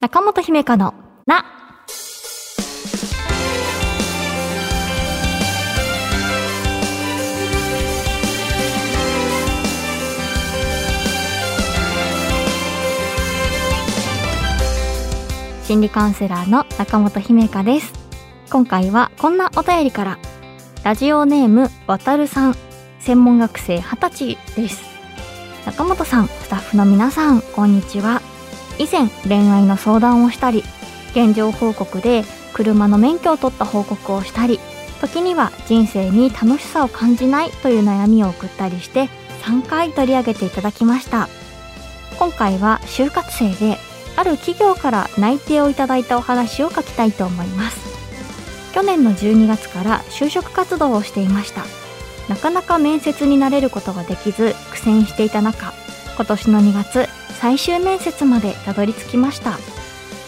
中本姫香のな。心理カウンセラーの中本姫香です。今回はこんなお便りから。ラジオネームわたるさん、専門学生20歳です。中本さん、スタッフの皆さん、こんにちは。以前恋愛の相談をしたり現状報告で車の免許を取った報告をしたり時には人生に楽しさを感じないという悩みを送ったりして3回取り上げていただきました。今回は就活生である企業から内定をいただいたお話を書きたいと思います。去年の12月から就職活動をしていました。なかなか面接になれることができず苦戦していた中今年の2月最終面接までたどり着きました。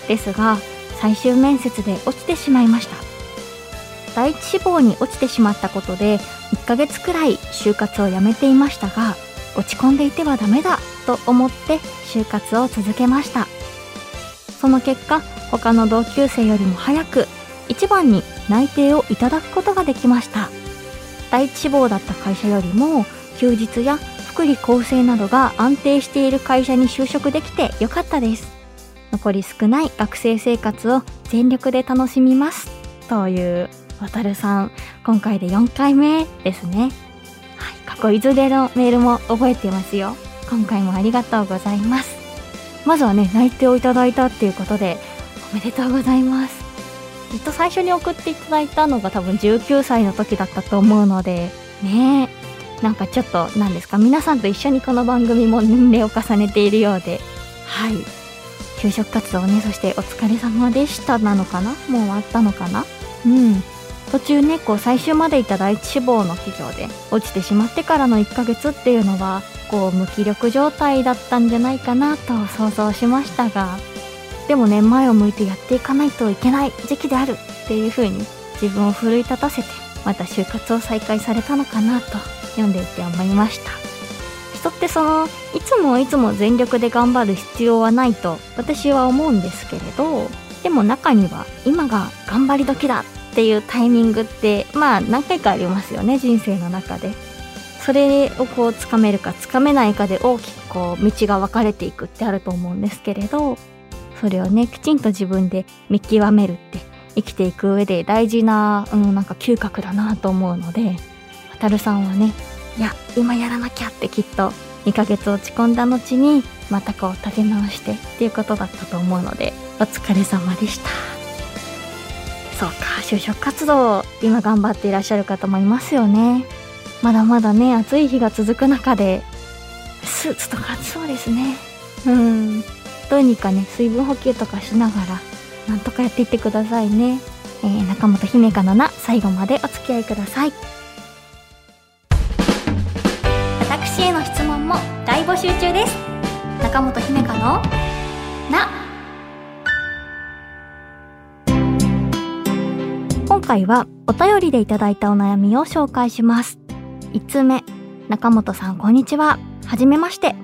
ですが最終面接で落ちてしまいました。第一志望に落ちてしまったことで1ヶ月くらい就活をやめていましたが落ち込んでいてはダメだと思って就活を続けました。その結果他の同級生よりも早く一番に内定をいただくことができました。第一志望だった会社よりも休日や福利厚生などが安定している会社に就職できてよかったです。残り少ない学生生活を全力で楽しみます。というわたるさん今回で4回目ですね。はい過去いずれのメールも覚えてますよ。今回もありがとうございます。まずはね内定をいただいたっていうことでおめでとうございます。ずっと最初に送っていただいたのが多分19歳の時だったと思うのでね。えなんかちょっと何ですか皆さんと一緒にこの番組も年齢を重ねているようで。はい。就職活動ねそしてお疲れ様でしたなのかな？もう終わったのかな？うん。途中ねこう最終までいた第一志望の企業で落ちてしまってからの1ヶ月っていうのはこう無気力状態だったんじゃないかなと想像しましたがでもね前を向いてやっていかないといけない時期であるっていう風に自分を奮い立たせてまた就活を再開されたのかなと読んでいて思いました。人ってそのいつもいつも全力で頑張る必要はないと私は思うんですけれどでも中には今が頑張り時だっていうタイミングってまあ何回かありますよね人生の中で。それをこうつかめるかつかめないかで大きくこう道が分かれていくってあると思うんですけれどそれをねきちんと自分で見極めるって生きていく上で大事な、うん、なんか嗅覚だなと思うのでたるさんはねいや今やらなきゃってきっと2ヶ月落ち込んだ後にまたこう立て直してっていうことだったと思うのでお疲れ様でした。そうか就職活動今頑張っていらっしゃる方もいますよね。まだまだね暑い日が続く中でスーツとか暑そうですね。うん。どうにかね水分補給とかしながらなんとかやっていってくださいね、えー、中本姫香のな最後までお付き合いください。私への質問も大募集中です。中本姫香のな。今回はお便りでいただいたお悩みを紹介します。5つ目中本さんこんにちは。はじめまして。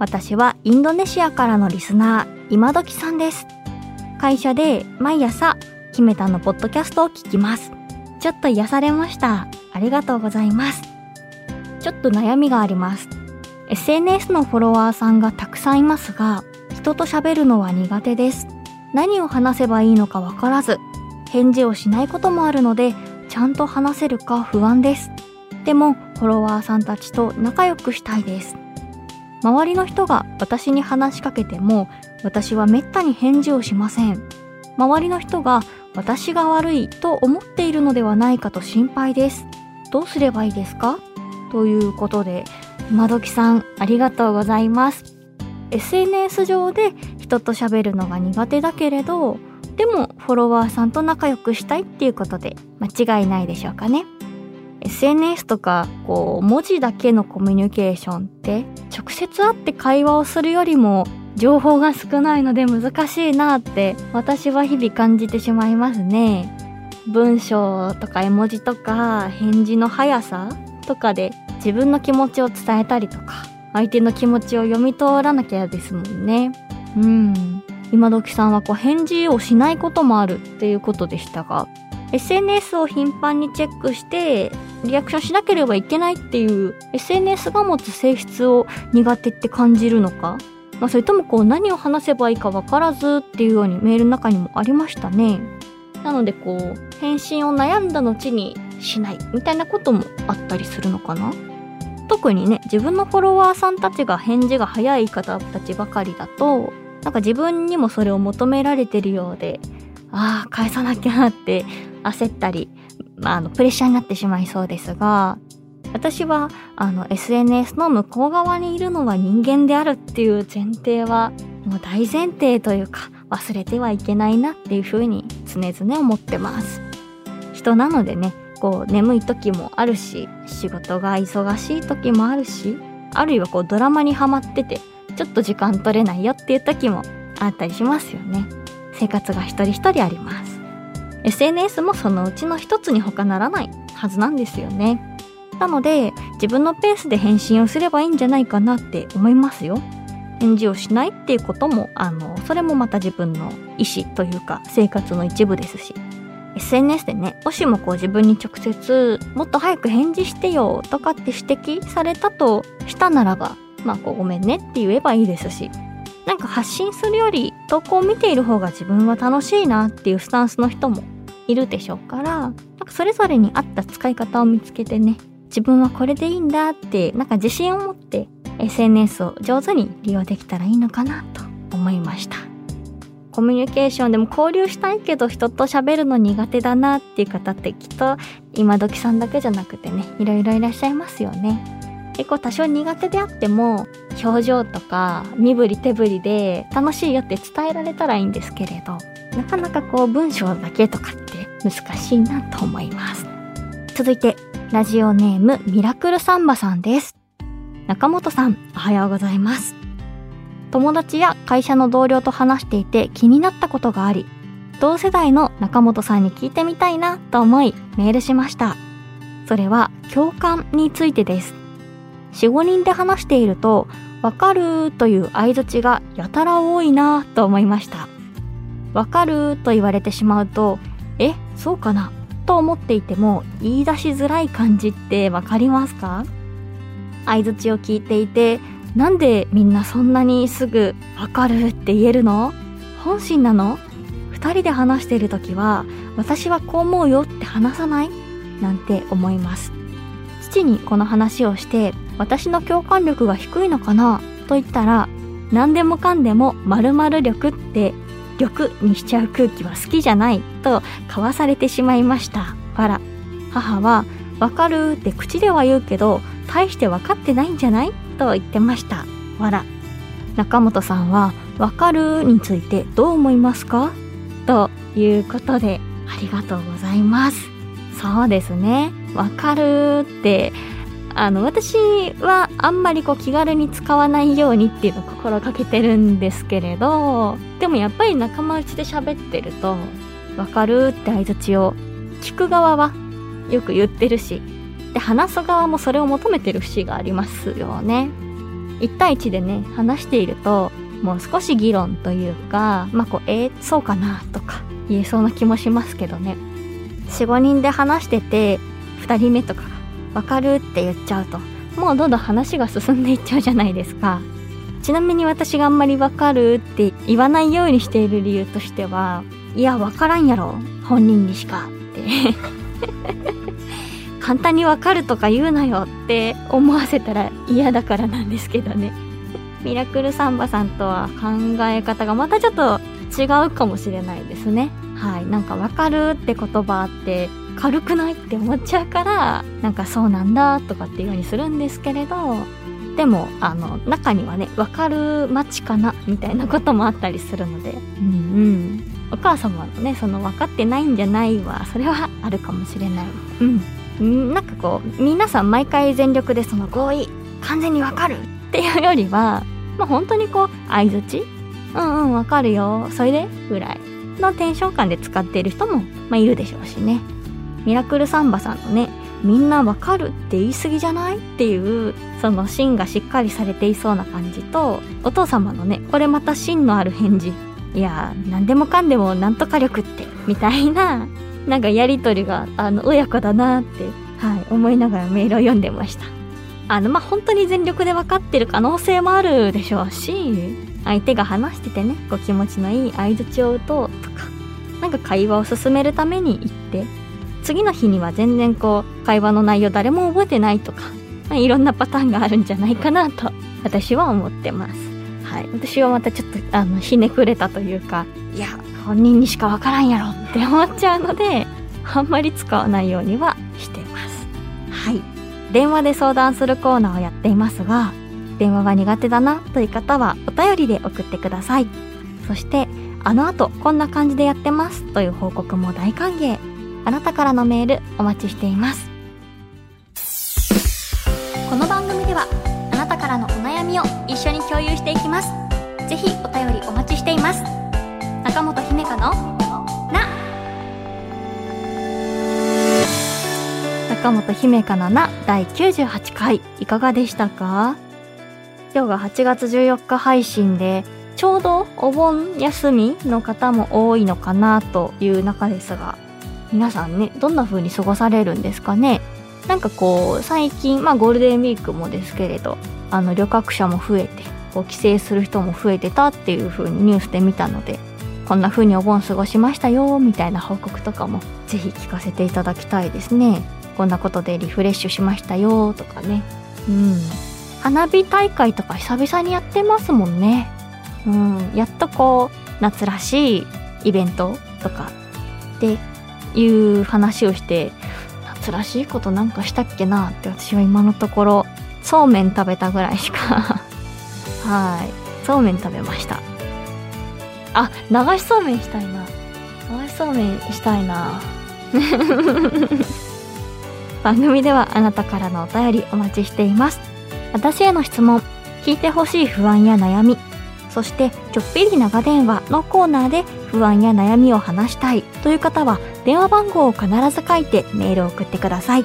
私はインドネシアからのリスナー今時さんです。会社で毎朝姫たのポッドキャストを聞きます。ちょっと癒されました。ありがとうございます。ちょっと悩みがあります。SNS のフォロワーさんがたくさんいますが人と喋るのは苦手です。何を話せばいいのかわからず返事をしないこともあるのでちゃんと話せるか不安です。でもフォロワーさんたちと仲良くしたいです。周りの人が私に話しかけても私はめったに返事をしません。周りの人が私が悪いと思っているのではないかと心配です。どうすればいいですか？ということで今時さんありがとうございます。SNS 上で人と喋るのが苦手だけれどでもフォロワーさんと仲良くしたいっていうことで間違いないでしょうかね。SNS とかこう文字だけのコミュニケーションって直接会って会話をするよりも情報が少ないので難しいなって私は日々感じてしまいますね。文章とか絵文字とか返事の速さとかで自分の気持ちを伝えたりとか相手の気持ちを読み取らなきゃですもんね。うん。今時さんはこう返事をしないこともあるっていうことでしたが SNS を頻繁にチェックしてリアクションしなければいけないっていう SNS が持つ性質を苦手って感じるのか、まあ、それともこう何を話せばいいか分からずっていうようにメールの中にもありましたね。なのでこう返信を悩んだ後にしないみたいなこともあったりするのかな。特にね自分のフォロワーさんたちが返事が早い方たちばかりだとなんか自分にもそれを求められてるようでああ返さなきゃって焦ったり、まあ、あのプレッシャーになってしまいそうですが私はあの SNS の向こう側にいるのは人間であるっていう前提はもう大前提というか忘れてはいけないなっていうふうに常々思ってます。人なのでねこう眠い時もあるし仕事が忙しい時もあるしあるいはこうドラマにはまっててちょっと時間取れないよっていう時もあったりしますよね。生活が一人一人あります。SNS もそのうちの一つに他ならないはずなんですよね。なので自分のペースで返信をすればいいんじゃないかなって思いますよ。返事をしないっていうこともあのそれもまた自分の意思というか生活の一部ですし SNS でねもしもこう自分に直接もっと早く返事してよとかって指摘されたとしたならばまあこうごめんねって言えばいいですしなんか発信するより投稿を見ている方が自分は楽しいなっていうスタンスの人もいるでしょうからなんかそれぞれに合った使い方を見つけてね自分はこれでいいんだってなんか自信を持って SNS を上手に利用できたらいいのかなと思いました。コミュニケーションでも交流したいけど人と喋るの苦手だなっていう方ってきっと今時さんだけじゃなくてねいろいろいらっしゃいますよね。結構多少苦手であっても表情とか身振り手振りで楽しいよって伝えられたらいいんですけれどなかなかこう文章だけとかって難しいなと思います。続いてラジオネームミラクルサンバさんです。中本さんおはようございます。友達や会社の同僚と話していて気になったことがあり同世代の中本さんに聞いてみたいなと思いメールしました。それは共感についてです。45人で話しているとわかるという相槌がやたら多いなと思いました。わかると言われてしまうとえそうかなと思っていても言い出しづらい感じってわかりますか？相槌を聞いていてなんでみんなそんなにすぐわかるって言えるの？本心なの？二人で話している時は私はこう思うよって話さない？なんて思います。父にこの話をして私の共感力が低いのかな？と言ったら何でもかんでも〇〇力って玉にしちゃう空気は好きじゃないとかわされてしまいました。わら母はわかるって口では言うけど大して分かってないんじゃない？と言ってました。わら中本さんはわかるについてどう思いますか？ということでありがとうございます。そうですね。わかるってあの私はあんまりこう気軽に使わないようにっていうのを心がけてるんですけれどでもやっぱり仲間内で喋ってると「わかる?」って相づちを聞く側はよく言ってるしで話す側もそれを求めてる節がありますよね。1対1でね話しているともう少し議論というかまあこうえー、そうかなとか言えそうな気もしますけどね。45人で話してて2人目とかがわかるって言っちゃうともうどんどん話が進んでいっちゃうじゃないですか。ちなみに私があんまりわかるって言わないようにしている理由としてはいやわからんやろ本人にしかって。簡単にわかるとか言うなよって思わせたら嫌だからなんですけどね。ミラクルサンバさんとは考え方がまたちょっと違うかもしれないですね。はい。なんかわかるって言葉って軽くないって思っちゃうからなんかそうなんだとかっていうようにするんですけれどでもあの中にはね分かる街かなみたいなこともあったりするので。うんうん。お母様のねその分かってないんじゃないわそれはあるかもしれない。うん。なんかこう皆さん毎回全力でその合意完全に分かるっていうよりはまあ本当にこう相づちうんうん分かるよそれでぐらいのテンション感で使っている人も、まあ、いるでしょうしね。ミラクルサンバさんのねみんなわかるって言い過ぎじゃないっていうその芯がしっかりされていそうな感じとお父様のねこれまた芯のある返事。いや、何でもかんでもなんとか力って、みたいな、なんかやりとりが、あの、親子だなって、はい、思いながらメールを読んでました。あの、まあ、本当に全力で分かってる可能性もあるでしょうし、相手が話しててね、こう気持ちのいい相槌を打とうとか、なんか会話を進めるために言って、次の日には全然こう、会話の内容誰も覚えてないとか、まあ、いろんなパターンがあるんじゃないかなと、私は思ってます。はい。私はまたちょっと、あの、ひねくれたというか、いや、本人にしかわからんやろって思っちゃうので、あんまり使わないようにはしてます。はい。電話で相談するコーナーをやっていますが、電話が苦手だなという方はお便りで送ってください。そして、あの後こんな感じでやってますという報告も大歓迎。あなたからのメールお待ちしています。この番組ではあなたからのお悩みを一緒に共有していきます。ぜひお便りお待ちしています。中本姫香のな。中本姫香のな第98回いかがでしたか？今日が8月14日配信で、ちょうどお盆休みの方も多いのかなという中ですが、皆さんね、どんな風に過ごされるんですかね？なんかこう、最近、まあゴールデンウィークもですけれど、あの旅客者も増えて、こう帰省する人も増えてたっていう風にニュースで見たので、こんな風にお盆過ごしましたよ、みたいな報告とかもぜひ聞かせていただきたいですね。こんなことでリフレッシュしましたよ、とかね。うん。花火大会とか久々にやってますもんね。うん、やっとこう、夏らしいイベントとかっていう話をして、夏らしいことなんかしたっけなって私は今のところ、そうめん食べたぐらいしか はい、そうめん食べました。あ、流しそうめんしたいな。流しそうめんしたいな。番組ではあなたからのお便りお待ちしています。私への質問、聞いてほしい不安や悩み、そしてちょっぴり長電話のコーナーで不安や悩みを話したいという方は電話番号を必ず書いてメールを送ってください。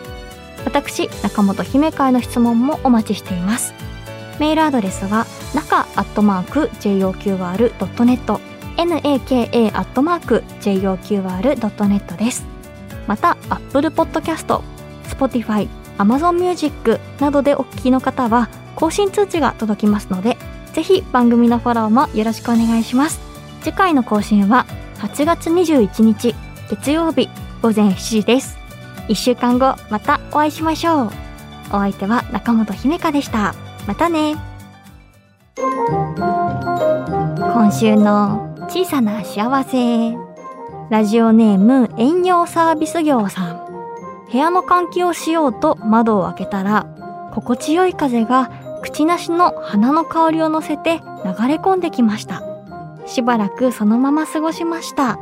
私、中本姫会の質問もお待ちしています。メールアドレスは、中アットマーク JOQR.net naka.joqr.net です。また、Apple Podcast、Spotify、Amazon Music などでお聞きの方は更新通知が届きますので、ぜひ番組のフォローもよろしくお願いします。次回の更新は8月21日月曜日午前7時です。1週間後またお会いしましょう。お相手は中本姫香でした。またね。今週の小さな幸せ。ラジオネーム遠洋サービス業さん。部屋の換気をしようと窓を開けたら、心地よい風が口なしの花の香りを乗せて流れ込んできました。しばらくそのまま過ごしました。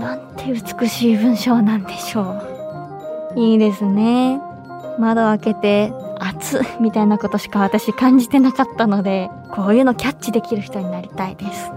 なんて美しい文章なんでしょう。いいですね。窓開けて、暑みたいなことしか私感じてなかったので、こういうのキャッチできる人になりたいです。